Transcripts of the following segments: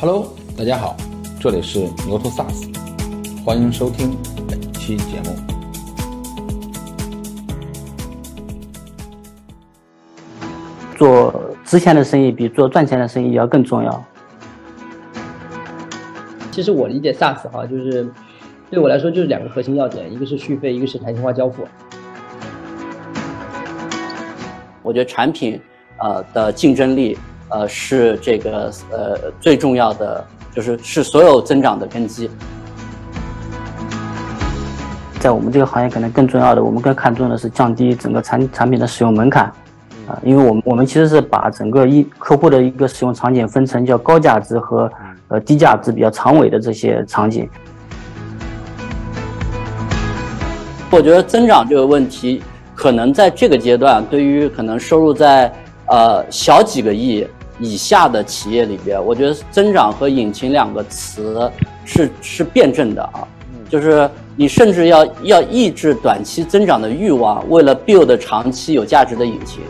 Hello，大家好，这里是牛头 SaaS，欢迎收听本期节目。做值钱的生意比做赚钱的生意要更重要。其实我理解 SaaS 哈，就是对我来说就是两个核心要点，一个是续费，一个是弹性化交付。我觉得产品呃的竞争力。呃，是这个呃最重要的，就是是所有增长的根基。在我们这个行业，可能更重要的，我们更看重的是降低整个产产品的使用门槛啊，因为我们我们其实是把整个一客户的一个使用场景分成叫高价值和呃低价值比较长尾的这些场景。我觉得增长这个问题，可能在这个阶段，对于可能收入在呃小几个亿。以下的企业里边，我觉得增长和引擎两个词是是辩证的啊，就是你甚至要要抑制短期增长的欲望，为了 build 长期有价值的引擎。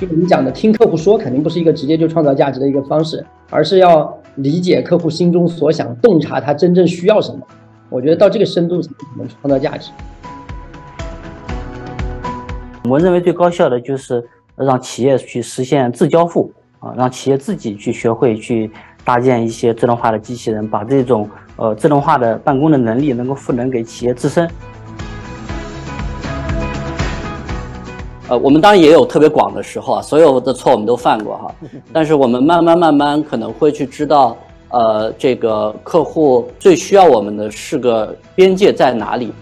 就我们讲的，听客户说肯定不是一个直接就创造价值的一个方式，而是要理解客户心中所想，洞察他真正需要什么。我觉得到这个深度才能创造价值。我认为最高效的就是。让企业去实现自交付啊，让企业自己去学会去搭建一些自动化的机器人，把这种呃自动化的办公的能力能够赋能给企业自身。呃，我们当然也有特别广的时候啊，所有的错我们都犯过哈，但是我们慢慢慢慢可能会去知道，呃，这个客户最需要我们的是个边界在哪里，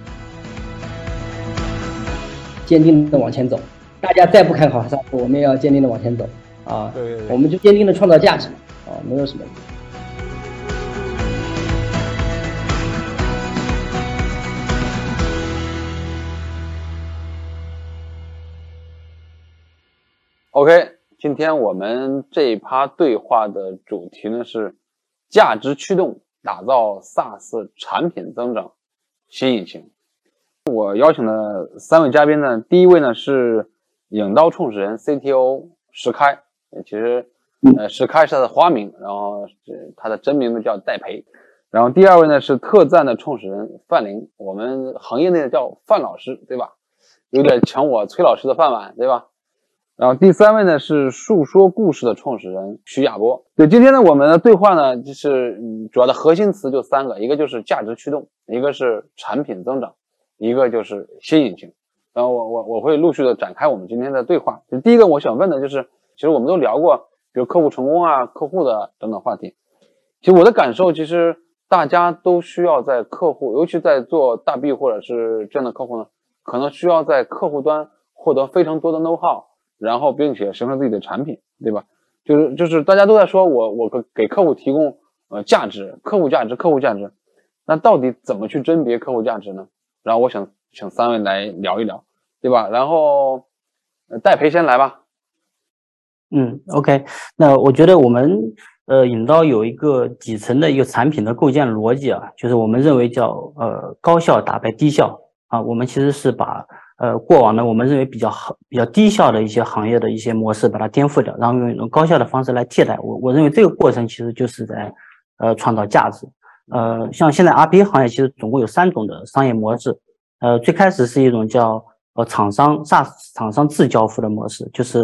坚定的往前走。大家再不看好上，我们也要坚定的往前走啊！对，我们就坚定的创造价值啊，没有什么。OK，今天我们这一趴对话的主题呢是价值驱动，打造 SaaS 产品增长新引擎。我邀请的三位嘉宾呢，第一位呢是。影刀创始人 CTO 石开，其实，呃，石开是他的花名，然后他的真名字叫戴培。然后第二位呢是特赞的创始人范林，我们行业内叫范老师，对吧？有点抢我崔老师的饭碗，对吧？然后第三位呢是述说故事的创始人徐亚波。对，今天呢我们的对话呢就是主要的核心词就三个，一个就是价值驱动，一个是产品增长，一个就是新引擎。然后我我我会陆续的展开我们今天的对话。就第一个我想问的就是，其实我们都聊过，比如客户成功啊、客户的等等话题。其实我的感受，其实大家都需要在客户，尤其在做大 B 或者是这样的客户呢，可能需要在客户端获得非常多的 know how，然后并且形成自己的产品，对吧？就是就是大家都在说我我给给客户提供呃价值，客户价值，客户价值。那到底怎么去甄别客户价值呢？然后我想。请三位来聊一聊，对吧？然后呃戴培先来吧。嗯，OK。那我觉得我们呃引到有一个底层的一个产品的构建逻辑啊，就是我们认为叫呃高效打败低效啊。我们其实是把呃过往的我们认为比较好、比较低效的一些行业的一些模式把它颠覆掉，然后用一种高效的方式来替代。我我认为这个过程其实就是在呃创造价值。呃，像现在 RPA 行业其实总共有三种的商业模式。呃，最开始是一种叫呃厂商 SaaS 厂商自交付的模式，就是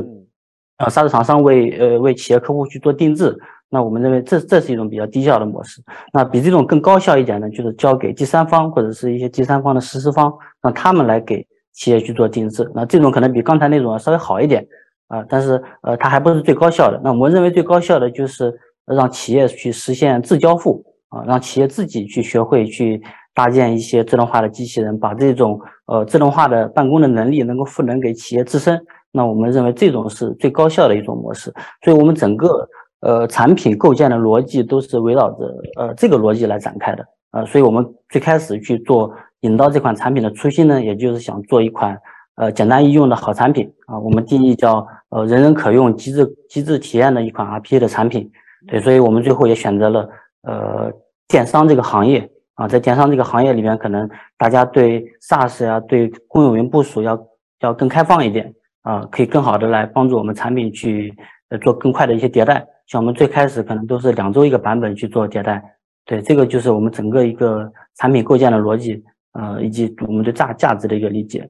呃 SaaS 厂商为呃为企业客户去做定制。那我们认为这这是一种比较低效的模式。那比这种更高效一点呢，就是交给第三方或者是一些第三方的实施方，让他们来给企业去做定制。那这种可能比刚才那种稍微好一点啊，但是呃它还不是最高效的。那我们认为最高效的就是让企业去实现自交付啊，让企业自己去学会去。搭建一些自动化的机器人，把这种呃自动化的办公的能力能够赋能给企业自身。那我们认为这种是最高效的一种模式。所以，我们整个呃产品构建的逻辑都是围绕着呃这个逻辑来展开的。呃，所以我们最开始去做引刀这款产品的初心呢，也就是想做一款呃简单易用的好产品啊。我们定义叫呃人人可用、机制机制体验的一款 RPA 的产品。对，所以我们最后也选择了呃电商这个行业。啊，在电商这个行业里面，可能大家对 SaaS 呀、对公有云部署要要更开放一点啊，可以更好的来帮助我们产品去呃做更快的一些迭代。像我们最开始可能都是两周一个版本去做迭代，对，这个就是我们整个一个产品构建的逻辑，呃，以及我们对价价值的一个理解。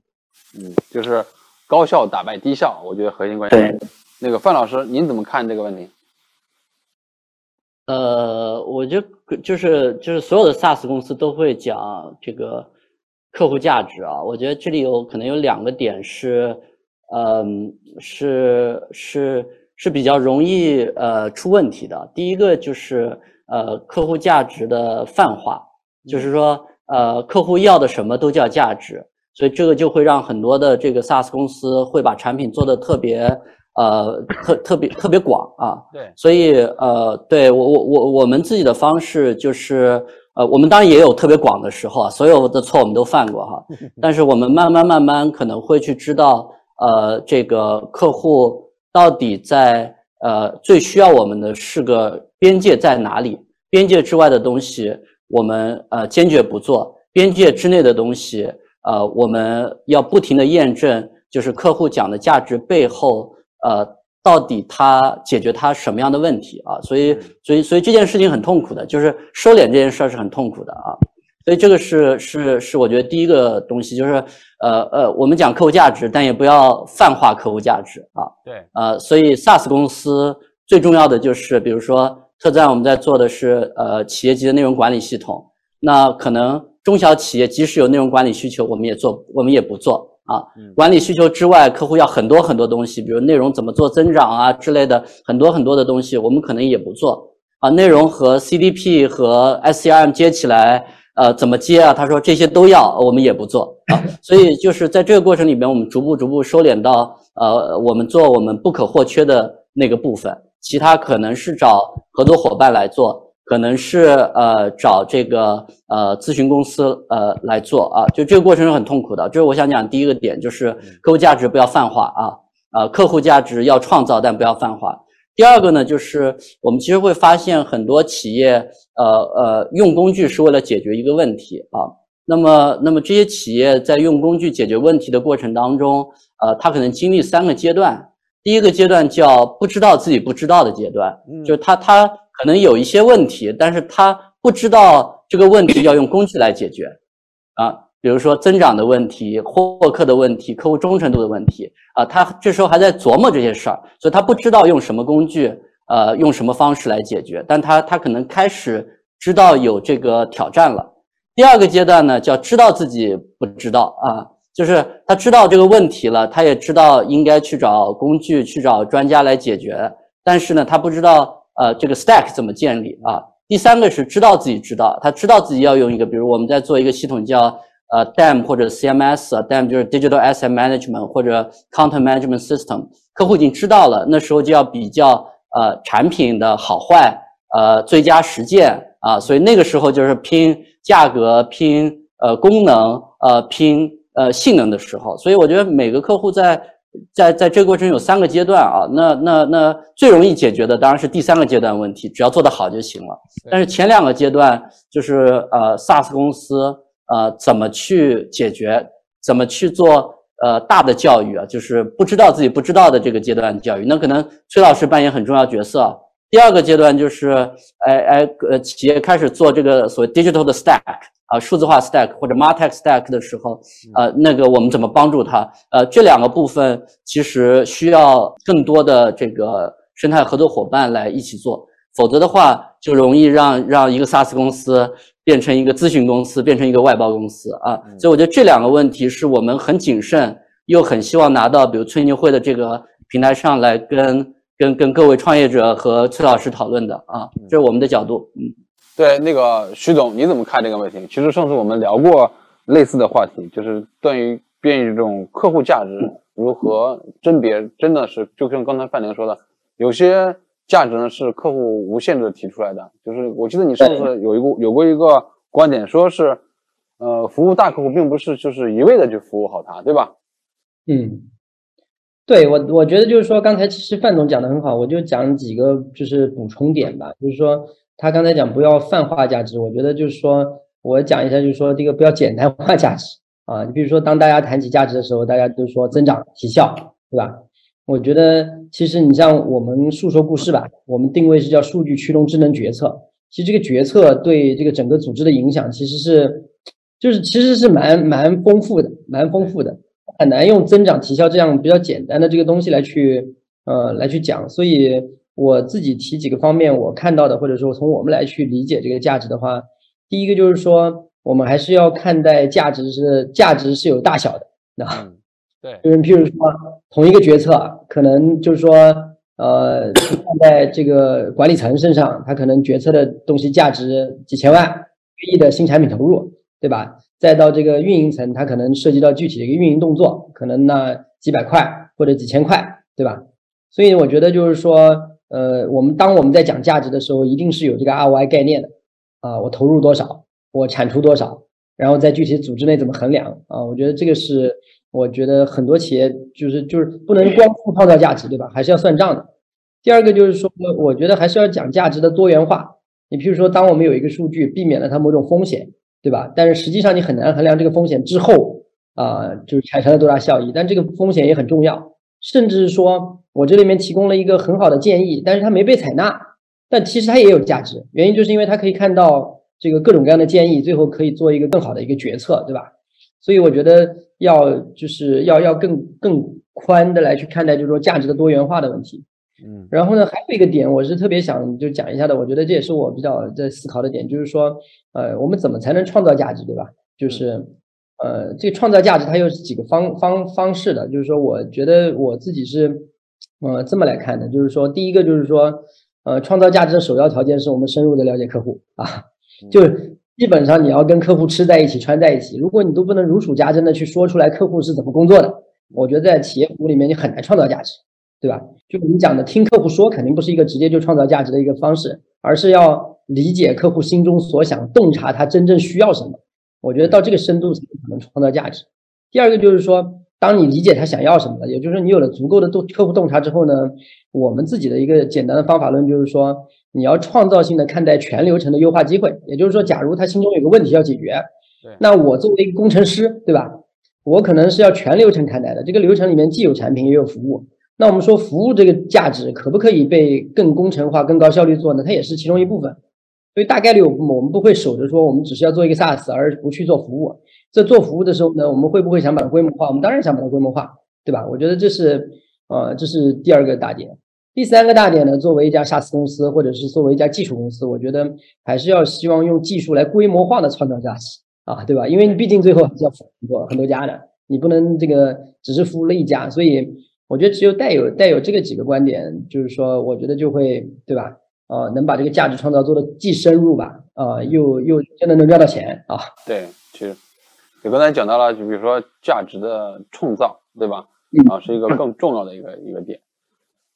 嗯，就是高效打败低效，我觉得核心关键。对，那个范老师，您怎么看这个问题？呃，我觉得就是就是所有的 SaaS 公司都会讲这个客户价值啊。我觉得这里有可能有两个点是，嗯，是是是比较容易呃出问题的。第一个就是呃客户价值的泛化，就是说呃客户要的什么都叫价值，所以这个就会让很多的这个 SaaS 公司会把产品做的特别。呃，特特别特别广啊，对，所以呃，对我我我我们自己的方式就是，呃，我们当然也有特别广的时候啊，所有的错我们都犯过哈，但是我们慢慢慢慢可能会去知道，呃，这个客户到底在呃最需要我们的是个边界在哪里，边界之外的东西我们呃坚决不做，边界之内的东西呃我们要不停的验证，就是客户讲的价值背后。呃，到底他解决他什么样的问题啊？所以，所以，所以这件事情很痛苦的，就是收敛这件事儿是很痛苦的啊。所以这个是是是，我觉得第一个东西就是，呃呃，我们讲客户价值，但也不要泛化客户价值啊。对。呃，所以 SaaS 公司最重要的就是，比如说特赞我们在做的是呃企业级的内容管理系统，那可能中小企业即使有内容管理需求，我们也做，我们也不做。啊，管理需求之外，客户要很多很多东西，比如内容怎么做增长啊之类的，很多很多的东西，我们可能也不做啊。内容和 CDP 和 SCRM 接起来，呃，怎么接啊？他说这些都要，我们也不做啊。所以就是在这个过程里面，我们逐步逐步收敛到，呃，我们做我们不可或缺的那个部分，其他可能是找合作伙伴来做。可能是呃找这个呃咨询公司呃来做啊，就这个过程是很痛苦的。这是我想讲第一个点，就是客户价值不要泛化啊，呃客户价值要创造，但不要泛化。第二个呢，就是我们其实会发现很多企业呃呃用工具是为了解决一个问题啊，那么那么这些企业在用工具解决问题的过程当中，呃，他可能经历三个阶段。第一个阶段叫不知道自己不知道的阶段，就是他他。可能有一些问题，但是他不知道这个问题要用工具来解决，啊，比如说增长的问题、获客的问题、客户忠诚度的问题，啊，他这时候还在琢磨这些事儿，所以他不知道用什么工具，呃，用什么方式来解决，但他他可能开始知道有这个挑战了。第二个阶段呢，叫知道自己不知道啊，就是他知道这个问题了，他也知道应该去找工具、去找专家来解决，但是呢，他不知道。呃，这个 stack 怎么建立啊？第三个是知道自己知道，他知道自己要用一个，比如我们在做一个系统叫呃 DAM 或者 CMS，DAM 就是 Digital Asset Management 或者 Content Management System，客户已经知道了，那时候就要比较呃产品的好坏，呃最佳实践啊，所以那个时候就是拼价格、拼呃功能、呃拼呃性能的时候，所以我觉得每个客户在。在在这个过程有三个阶段啊，那那那最容易解决的当然是第三个阶段问题，只要做得好就行了。但是前两个阶段就是呃，SaaS 公司呃怎么去解决，怎么去做呃大的教育啊，就是不知道自己不知道的这个阶段教育，那可能崔老师扮演很重要角色。第二个阶段就是哎哎呃企业开始做这个所谓 digital 的 stack。啊，数字化 stack 或者 martech stack 的时候，呃，那个我们怎么帮助他？呃，这两个部分其实需要更多的这个生态合作伙伴来一起做，否则的话就容易让让一个 SaaS 公司变成一个咨询公司，变成一个外包公司啊。所以我觉得这两个问题是我们很谨慎，又很希望拿到比如吹牛会的这个平台上来跟跟跟各位创业者和崔老师讨论的啊，这是我们的角度，嗯。对，那个徐总，你怎么看这个问题？其实上次我们聊过类似的话题，就是关于变于这种客户价值如何甄别，真的是就像刚才范玲说的，有些价值呢是客户无限制提出来的。就是我记得你上次有一个有过一个观点，说是，呃，服务大客户并不是就是一味的去服务好他，对吧？嗯，对我我觉得就是说，刚才其实范总讲的很好，我就讲几个就是补充点吧，就是说。他刚才讲不要泛化价值，我觉得就是说，我讲一下，就是说这个不要简单化价值啊。你比如说，当大家谈起价值的时候，大家都说增长、提效，对吧？我觉得其实你像我们述说故事吧，我们定位是叫数据驱动智能决策。其实这个决策对这个整个组织的影响，其实是就是其实是蛮蛮丰富的，蛮丰富的，很难用增长提效这样比较简单的这个东西来去呃来去讲。所以我自己提几个方面我看到的，或者说从我们来去理解这个价值的话，第一个就是说，我们还是要看待价值是价值是有大小的，那。对，就是譬如说，同一个决策，可能就是说，呃，放在这个管理层身上，他可能决策的东西价值几千万亿的新产品投入，对吧？再到这个运营层，它可能涉及到具体的一个运营动作，可能那几百块或者几千块，对吧？所以我觉得就是说，呃，我们当我们在讲价值的时候，一定是有这个 ROI 概念的啊，我投入多少，我产出多少，然后在具体组织内怎么衡量啊？我觉得这个是。我觉得很多企业就是就是不能光创造价值，对吧？还是要算账的。第二个就是说，我觉得还是要讲价值的多元化。你比如说，当我们有一个数据避免了它某种风险，对吧？但是实际上你很难衡量这个风险之后啊，就是产生了多大效益。但这个风险也很重要，甚至是说我这里面提供了一个很好的建议，但是它没被采纳，但其实它也有价值。原因就是因为它可以看到这个各种各样的建议，最后可以做一个更好的一个决策，对吧？所以我觉得要就是要要更更宽的来去看待，就是说价值的多元化的问题。嗯，然后呢，还有一个点，我是特别想就讲一下的。我觉得这也是我比较在思考的点，就是说，呃，我们怎么才能创造价值，对吧？就是，呃，这个创造价值它又是几个方方方式的。就是说，我觉得我自己是，呃，这么来看的，就是说，第一个就是说，呃，创造价值的首要条件是我们深入的了解客户啊，就。基本上你要跟客户吃在一起、穿在一起，如果你都不能如数家珍的去说出来客户是怎么工作的，我觉得在企业服务里面你很难创造价值，对吧？就你讲的听客户说，肯定不是一个直接就创造价值的一个方式，而是要理解客户心中所想，洞察他真正需要什么。我觉得到这个深度才可能创造价值。第二个就是说，当你理解他想要什么了，也就是说你有了足够的洞客户洞察之后呢，我们自己的一个简单的方法论就是说。你要创造性的看待全流程的优化机会，也就是说，假如他心中有个问题要解决，那我作为一个工程师，对吧？我可能是要全流程看待的。这个流程里面既有产品也有服务。那我们说服务这个价值可不可以被更工程化、更高效率做呢？它也是其中一部分。所以大概率我我们不会守着说我们只是要做一个 SaaS 而不去做服务。在做服务的时候呢，我们会不会想把它规模化？我们当然想把它规模化，对吧？我觉得这是呃，这是第二个大点。第三个大点呢，作为一家 SaaS 公司，或者是作为一家技术公司，我觉得还是要希望用技术来规模化的创造价值啊，对吧？因为你毕竟最后还是要服务很多很多家的，你不能这个只是服务了一家，所以我觉得只有带有带有这个几个观点，就是说，我觉得就会对吧？啊，能把这个价值创造做的既深入吧，啊，又又真的能赚到钱啊。对，其实你刚才讲到了，就比如说价值的创造，对吧？啊，是一个更重要的一个一个点。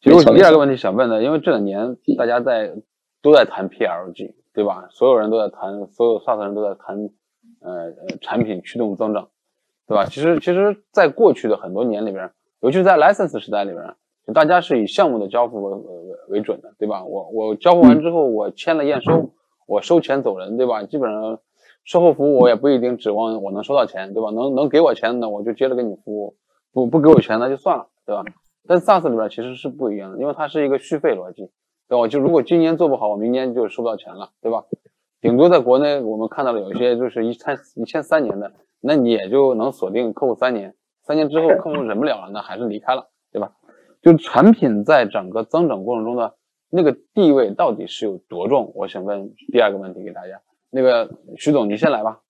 其实我第二个问题想问的，因为这两年大家在都在谈 PLG，对吧？所有人都在谈，所有 SaaS 人都在谈，呃呃，产品驱动增长，对吧？其实其实，在过去的很多年里边，尤其是在 License 时代里边，就大家是以项目的交付为为为准的，对吧？我我交付完之后，我签了验收，我收钱走人，对吧？基本上售后服务我也不一定指望我能收到钱，对吧？能能给我钱的，我就接着给你服务；不不给我钱那就算了，对吧？但 SaaS 里边其实是不一样的，因为它是一个续费逻辑，对吧？就如果今年做不好，我明年就收不到钱了，对吧？顶多在国内我们看到的有一些就是一签一签三年的，那你也就能锁定客户三年，三年之后客户忍不了了，那还是离开了，对吧？就产品在整个增长过程中的那个地位到底是有多重？我想问第二个问题给大家，那个徐总你先来吧。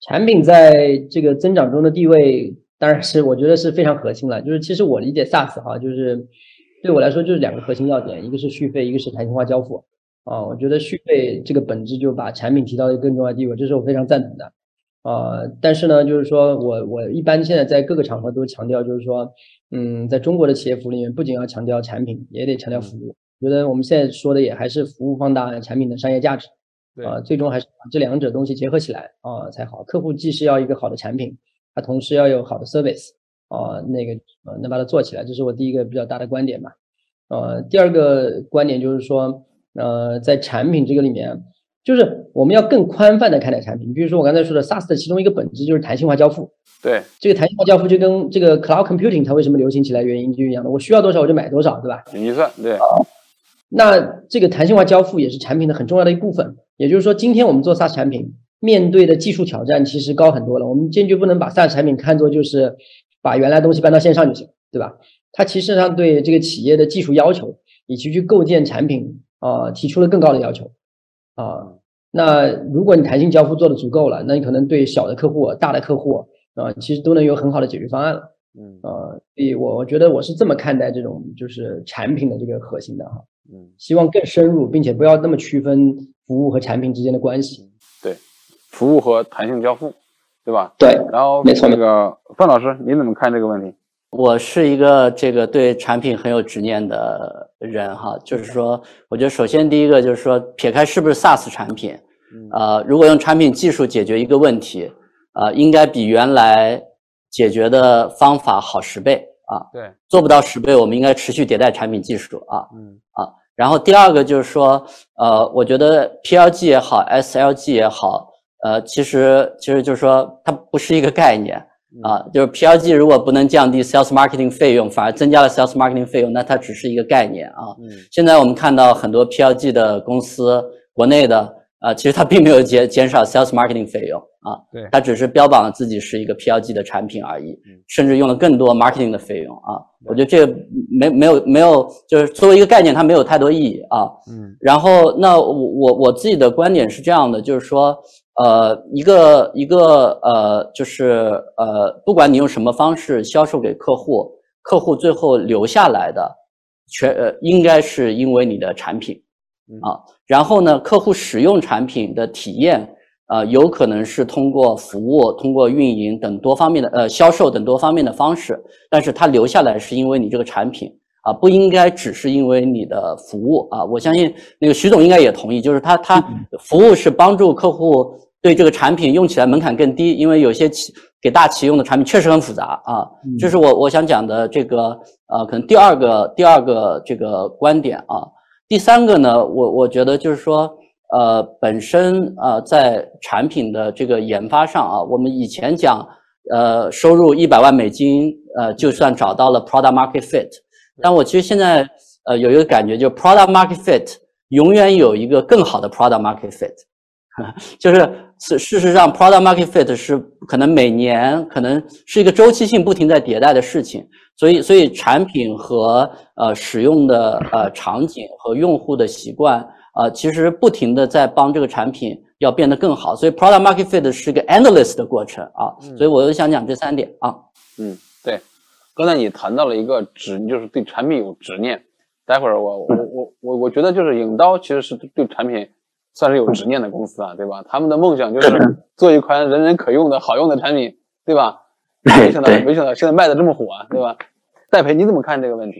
产品在这个增长中的地位。当然是，我觉得是非常核心了。就是其实我理解 SaaS 哈，就是对我来说就是两个核心要点，一个是续费，一个是弹性化交付。啊，我觉得续费这个本质就把产品提到一个更重要的地位，这是我非常赞同的。啊，但是呢，就是说我我一般现在在各个场合都强调，就是说，嗯，在中国的企业服务里面，不仅要强调产品，也得强调服务。觉得我们现在说的也还是服务放大产品的商业价值。啊，最终还是把这两者东西结合起来啊才好。客户既是要一个好的产品。他同时要有好的 service 啊，那个呃能把它做起来，这是我第一个比较大的观点吧。呃，第二个观点就是说，呃，在产品这个里面，就是我们要更宽泛的看待产品。比如说我刚才说的 SaaS 的其中一个本质就是弹性化交付。对，这个弹性化交付就跟这个 Cloud Computing 它为什么流行起来原因就一样的，我需要多少我就买多少，对吧？云计算，对。那这个弹性化交付也是产品的很重要的一部分。也就是说，今天我们做 SaaS 产品面对的技术挑战其实高很多了。我们坚决不能把 SaaS 产品看作就是把原来东西搬到线上就行，对吧？它其实上对这个企业的技术要求以及去构建产品啊提出了更高的要求啊。那如果你弹性交付做的足够了，那你可能对小的客户、大的客户啊，其实都能有很好的解决方案了。嗯啊，所以我我觉得我是这么看待这种就是产品的这个核心的哈。嗯，希望更深入，并且不要那么区分服务和产品之间的关系。对，服务和弹性交付，对吧？对。然后没错，那个范老师，你怎么看这个问题？我是一个这个对产品很有执念的人哈，就是说，我觉得首先第一个就是说，撇开是不是 SaaS 产品，呃，如果用产品技术解决一个问题，呃，应该比原来解决的方法好十倍啊。对。做不到十倍，我们应该持续迭代产品技术啊。嗯。啊，然后第二个就是说，呃，我觉得 PLG 也好，SLG 也好，呃，其实其实就是说，它不是一个概念。啊，就是 PLG 如果不能降低 sales marketing 费用，反而增加了 sales marketing 费用，那它只是一个概念啊。嗯，现在我们看到很多 PLG 的公司，国内的啊，其实它并没有减减少 sales marketing 费用啊，对，它只是标榜了自己是一个 PLG 的产品而已，甚至用了更多 marketing 的费用啊。我觉得这个没没有没有，就是作为一个概念，它没有太多意义啊。嗯，然后那我我我自己的观点是这样的，就是说。呃，一个一个呃，就是呃，不管你用什么方式销售给客户，客户最后留下来的，全呃，应该是因为你的产品啊。然后呢，客户使用产品的体验，呃，有可能是通过服务、通过运营等多方面的呃销售等多方面的方式，但是他留下来是因为你这个产品啊，不应该只是因为你的服务啊。我相信那个徐总应该也同意，就是他他服务是帮助客户。对这个产品用起来门槛更低，因为有些企给大企业用的产品确实很复杂啊。这是我我想讲的这个呃，可能第二个第二个这个观点啊。第三个呢，我我觉得就是说呃，本身呃在产品的这个研发上啊，我们以前讲呃收入一百万美金呃就算找到了 product market fit，但我其实现在呃有一个感觉，就 product market fit 永远有一个更好的 product market fit，就是。事事实上，product market fit 是可能每年可能是一个周期性不停在迭代的事情，所以所以产品和呃使用的呃场景和用户的习惯呃其实不停的在帮这个产品要变得更好，所以 product market fit 是一个 endless 的过程啊，所以我就想讲这三点啊。嗯，对，刚才你谈到了一个执，就是对产品有执念，待会儿我我我我我觉得就是影刀其实是对产品。算是有执念的公司啊，对吧？他们的梦想就是做一款人人可用的好用的产品，对吧？没想到，没想到现在卖的这么火啊，对吧？戴培，你怎么看这个问题？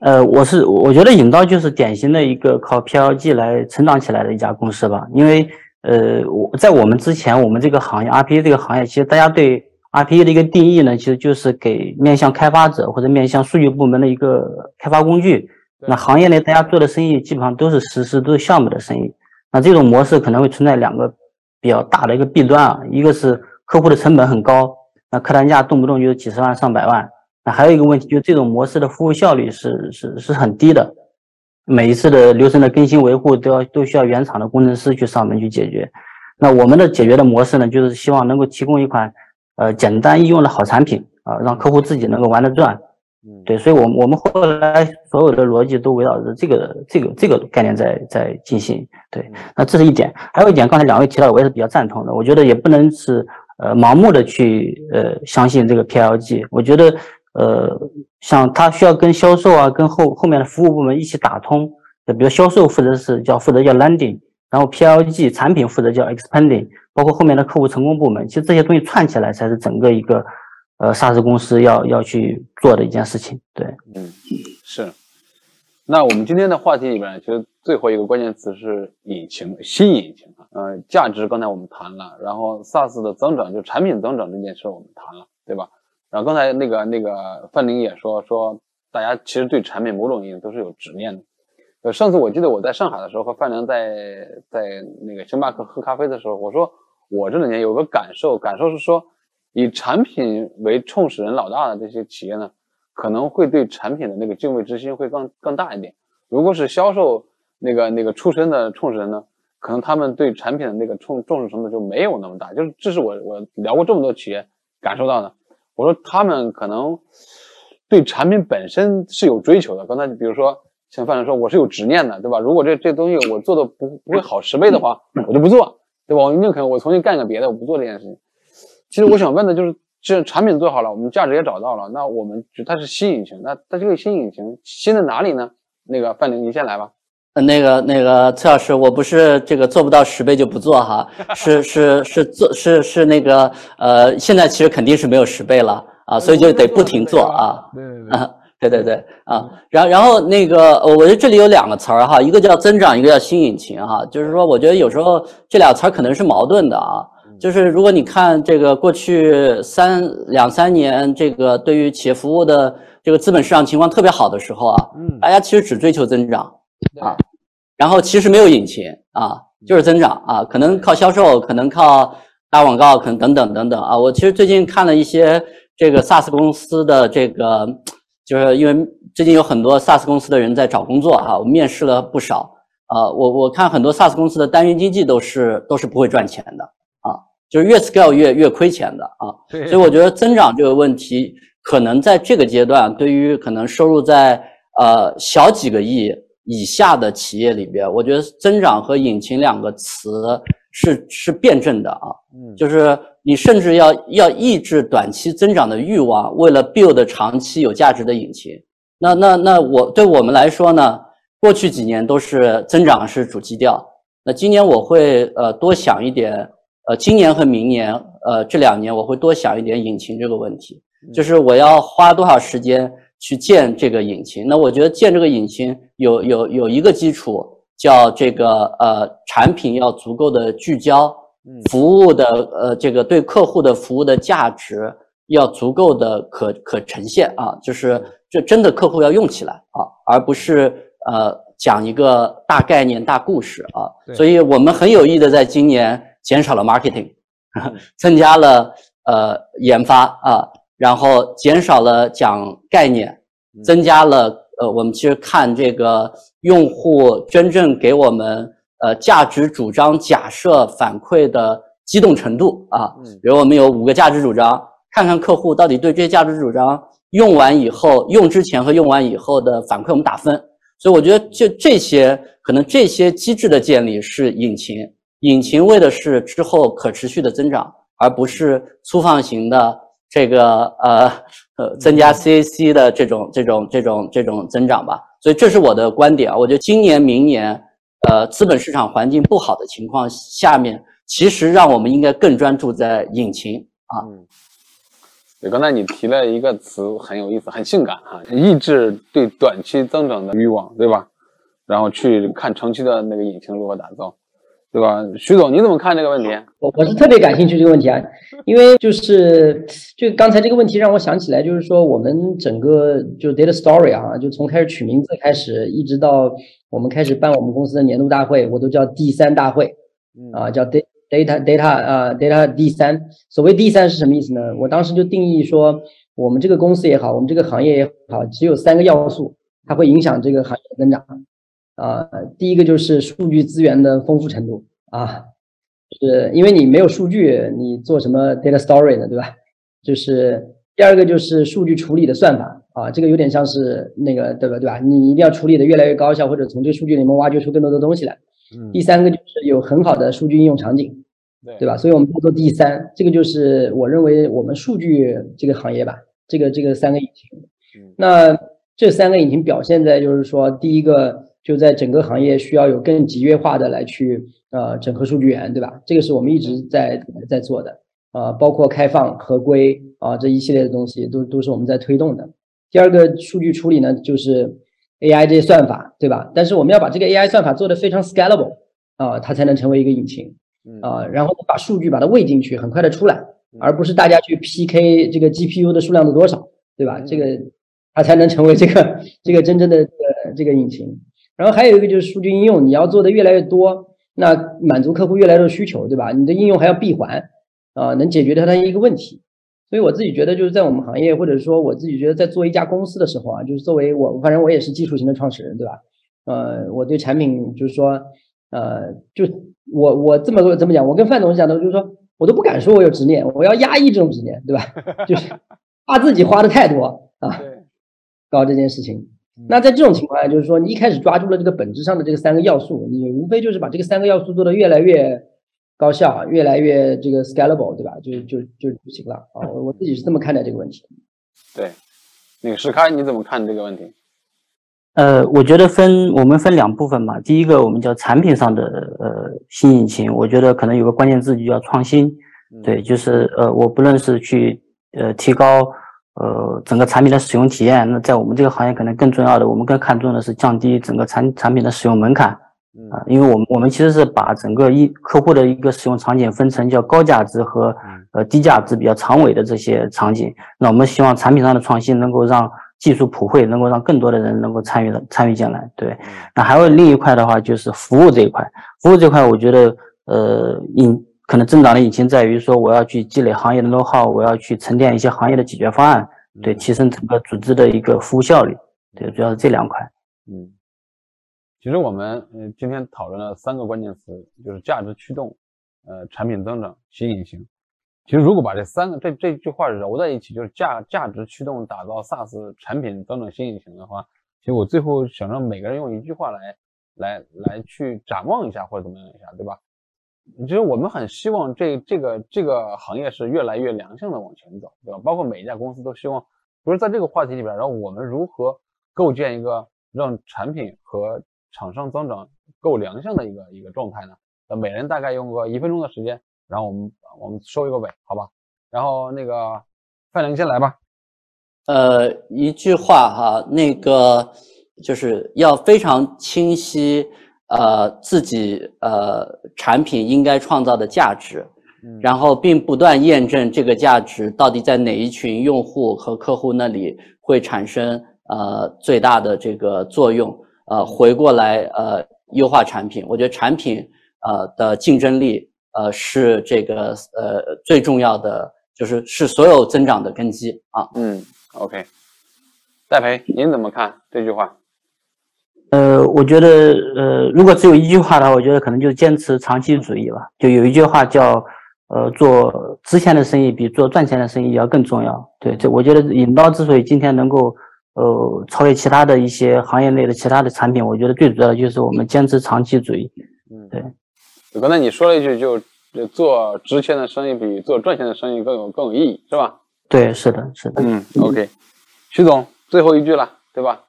呃，我是我觉得影刀就是典型的一个靠 PLG 来成长起来的一家公司吧。因为呃，我在我们之前，我们这个行业 RPA 这个行业，其实大家对 RPA 的一个定义呢，其实就是给面向开发者或者面向数据部门的一个开发工具。那行业内大家做的生意基本上都是实施都是项目的生意，那这种模式可能会存在两个比较大的一个弊端啊，一个是客户的成本很高，那客单价动不动就是几十万上百万，那还有一个问题就是这种模式的服务效率是是是很低的，每一次的流程的更新维护都要都需要原厂的工程师去上门去解决，那我们的解决的模式呢，就是希望能够提供一款呃简单易用的好产品啊，让客户自己能够玩得转。对，所以，我我们后来所有的逻辑都围绕着这个、这个、这个概念在在进行。对，那这是一点，还有一点，刚才两位提到，我也是比较赞同的。我觉得也不能是呃盲目的去呃相信这个 PLG。我觉得呃，像它需要跟销售啊，跟后后面的服务部门一起打通。就比如销售负责是叫负责叫 landing，然后 PLG 产品负责叫 expanding，包括后面的客户成功部门，其实这些东西串起来才是整个一个。呃，SaaS 公司要要去做的一件事情，对，嗯，是。那我们今天的话题里边，其实最后一个关键词是引擎，新引擎啊，呃，价值刚才我们谈了，然后 SaaS 的增长，就产品增长这件事我们谈了，对吧？然后刚才那个那个范林也说说，大家其实对产品某种意义都是有执念的。呃，上次我记得我在上海的时候和范良在在那个星巴克喝咖啡的时候，我说我这两年有个感受，感受是说，以产品为创始人老大的这些企业呢，可能会对产品的那个敬畏之心会更更大一点。如果是销售那个那个出身的创始人呢，可能他们对产品的那个重重视程度就没有那么大。就是这是我我聊过这么多企业感受到的。我说他们可能对产品本身是有追求的。刚才比如说。像范总说，我是有执念的，对吧？如果这这东西我做的不不会好十倍的话，我就不做，对吧？我宁肯我重新干个别的，我不做这件事情。其实我想问的就是，这产品做好了，我们价值也找到了，那我们就它是新引擎，那它这个新引擎新在哪里呢？那个范玲，你先来吧。呃，那个那个崔老师，我不是这个做不到十倍就不做哈，是是是做是是那个呃，现在其实肯定是没有十倍了啊，所以就得不停做啊。对对对。对对对啊，然然后那个，我觉得这里有两个词儿哈，一个叫增长，一个叫新引擎哈。就是说，我觉得有时候这俩词儿可能是矛盾的啊。就是如果你看这个过去三两三年，这个对于企业服务的这个资本市场情况特别好的时候啊，嗯大家其实只追求增长啊，然后其实没有引擎啊，就是增长啊，可能靠销售，可能靠打广告，可能等等等等啊。我其实最近看了一些这个 SaaS 公司的这个。就是因为最近有很多 SaaS 公司的人在找工作啊，我面试了不少啊，我我看很多 SaaS 公司的单元经济都是都是不会赚钱的啊，就是越 scale 越越亏钱的啊，所以我觉得增长这个问题可能在这个阶段，对于可能收入在呃小几个亿以下的企业里边，我觉得增长和引擎两个词是是辩证的啊，嗯就是。你甚至要要抑制短期增长的欲望，为了 build 长期有价值的引擎。那那那我对我们来说呢？过去几年都是增长是主基调。那今年我会呃多想一点，呃，今年和明年呃这两年我会多想一点引擎这个问题，就是我要花多少时间去建这个引擎。那我觉得建这个引擎有有有一个基础，叫这个呃产品要足够的聚焦。服务的呃，这个对客户的服务的价值要足够的可可呈现啊，就是这真的客户要用起来啊，而不是呃讲一个大概念大故事啊。所以我们很有意的在今年减少了 marketing，增加了呃研发啊，然后减少了讲概念，增加了呃我们其实看这个用户真正给我们。呃，价值主张假设反馈的激动程度啊，比如我们有五个价值主张，看看客户到底对这些价值主张用完以后，用之前和用完以后的反馈，我们打分。所以我觉得，就这些可能这些机制的建立是引擎，引擎为的是之后可持续的增长，而不是粗放型的这个呃呃增加 CAC 的这种这种这种这种增长吧。所以这是我的观点啊，我觉得今年明年。呃，资本市场环境不好的情况下面，其实让我们应该更专注在引擎啊。对，刚才你提了一个词很有意思，很性感哈，抑制对短期增长的欲望，对吧？然后去看长期的那个引擎如何打造，对吧？徐总，你怎么看这个问题？我我是特别感兴趣这个问题啊，因为就是就刚才这个问题让我想起来，就是说我们整个就 data story 啊，就从开始取名字开始，一直到。我们开始办我们公司的年度大会，我都叫第三大会，啊，叫 data data 啊 data 第三。所谓第三是什么意思呢？我当时就定义说，我们这个公司也好，我们这个行业也好，只有三个要素，它会影响这个行业的增长。啊，第一个就是数据资源的丰富程度啊，是因为你没有数据，你做什么 data story 呢？对吧？就是第二个就是数据处理的算法。啊，这个有点像是那个，对吧？对吧？你一定要处理的越来越高效，或者从这个数据里面挖掘出更多的东西来。嗯。第三个就是有很好的数据应用场景，对对吧？所以我们叫做第三，这个就是我认为我们数据这个行业吧，这个这个三个引擎。嗯。那这三个引擎表现在就是说，第一个就在整个行业需要有更集约化的来去呃整合数据源，对吧？这个是我们一直在在做的呃，包括开放合规啊这一系列的东西都都是我们在推动的。第二个数据处理呢，就是 AI 这些算法，对吧？但是我们要把这个 AI 算法做得非常 scalable 啊，它才能成为一个引擎啊。然后把数据把它喂进去，很快的出来，而不是大家去 PK 这个 GPU 的数量的多少，对吧？这个它才能成为这个这个真正的这个这个引擎。然后还有一个就是数据应用，你要做的越来越多，那满足客户越来越多需求，对吧？你的应用还要闭环啊，能解决它的一个问题。所以我自己觉得，就是在我们行业，或者说我自己觉得，在做一家公司的时候啊，就是作为我，反正我也是技术型的创始人，对吧？呃，我对产品就是说，呃，就我我这么怎么讲？我跟范总讲的，就是说我都不敢说我有执念，我要压抑这种执念，对吧？就是怕自己花的太多啊，搞这件事情。那在这种情况下，就是说你一开始抓住了这个本质上的这个三个要素，你无非就是把这个三个要素做得越来越高效，越来越这个 scalable，对吧？就就就就行了啊！我我自己是这么看待这个问题。对，那个石开你怎么看这个问题？呃，我觉得分我们分两部分嘛。第一个我们叫产品上的呃新引擎，我觉得可能有个关键字就叫创新。对，就是呃，我不论是去呃提高。呃，整个产品的使用体验，那在我们这个行业可能更重要的，我们更看重的是降低整个产产品的使用门槛啊，因为我们我们其实是把整个一客户的一个使用场景分成叫高价值和呃低价值比较长尾的这些场景。那我们希望产品上的创新能够让技术普惠，能够让更多的人能够参与的参与进来。对，那还有另一块的话就是服务这一块，服务这块我觉得呃引。可能增长的引擎在于说，我要去积累行业的 know how，我要去沉淀一些行业的解决方案，对，提升整个组织的一个服务效率，对，主要是这两块。嗯，其实我们嗯今天讨论了三个关键词，就是价值驱动、呃产品增长、新引擎。其实如果把这三个这这句话揉在一起，就是价价值驱动打造 SaaS 产品增长新引擎的话，其实我最后想让每个人用一句话来来来去展望一下或者怎么样一下，对吧？其实我们很希望这这个这个行业是越来越良性的往前走，对吧？包括每一家公司都希望，不是在这个话题里边，然后我们如何构建一个让产品和厂商增长够良性的一个一个状态呢？呃，每人大概用个一分钟的时间，然后我们我们收一个尾，好吧？然后那个范玲先来吧。呃，一句话哈，那个就是要非常清晰。呃，自己呃产品应该创造的价值，然后并不断验证这个价值到底在哪一群用户和客户那里会产生呃最大的这个作用，呃回过来呃优化产品。我觉得产品呃的竞争力呃是这个呃最重要的，就是是所有增长的根基啊。嗯，OK，戴培，您怎么看这句话？呃，我觉得，呃，如果只有一句话的话，我觉得可能就是坚持长期主义吧。就有一句话叫，呃，做值钱的生意比做赚钱的生意要更重要。对，这我觉得引刀之所以今天能够，呃，超越其他的一些行业内的其他的产品，我觉得最主要的就是我们坚持长期主义。嗯，对。刚才你说了一句，就做值钱的生意比做赚钱的生意更有更有意义，是吧？对，是的，是的。嗯，OK，徐总，最后一句了，对吧？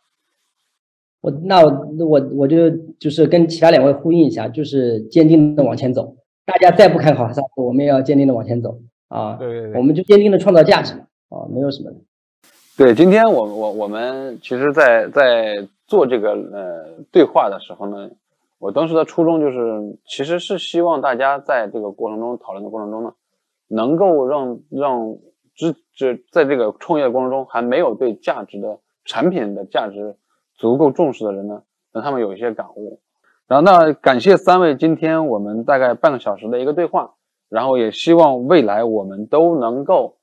我那我我我就就是跟其他两位呼应一下，就是坚定的往前走。大家再不看好上我们也要坚定的往前走啊！对对对，我们就坚定的创造价值啊，没有什么。对，今天我我我们其实，在在做这个呃对话的时候呢，我当时的初衷就是，其实是希望大家在这个过程中讨论的过程中呢，能够让让之这在这个创业过程中还没有对价值的产品的价值。足够重视的人呢，让他们有一些感悟。然后，那感谢三位今天我们大概半个小时的一个对话。然后，也希望未来我们都能够，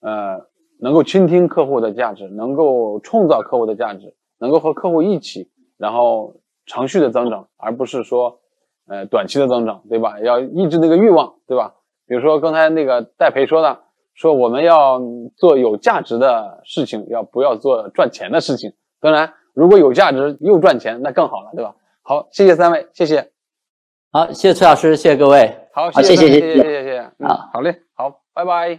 呃，能够倾听客户的价值，能够创造客户的价值，能够和客户一起，然后长续的增长，而不是说，呃，短期的增长，对吧？要抑制那个欲望，对吧？比如说刚才那个戴培说的，说我们要做有价值的事情，要不要做赚钱的事情？当然。如果有价值又赚钱，那更好了，对吧？好，谢谢三位，谢谢。好，谢谢崔老师，谢谢各位。好，谢谢，谢谢，谢谢，谢谢。啊，好嘞，好，拜拜。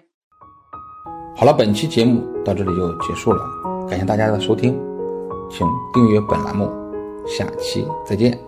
好了，本期节目到这里就结束了，感谢大家的收听，请订阅本栏目，下期再见。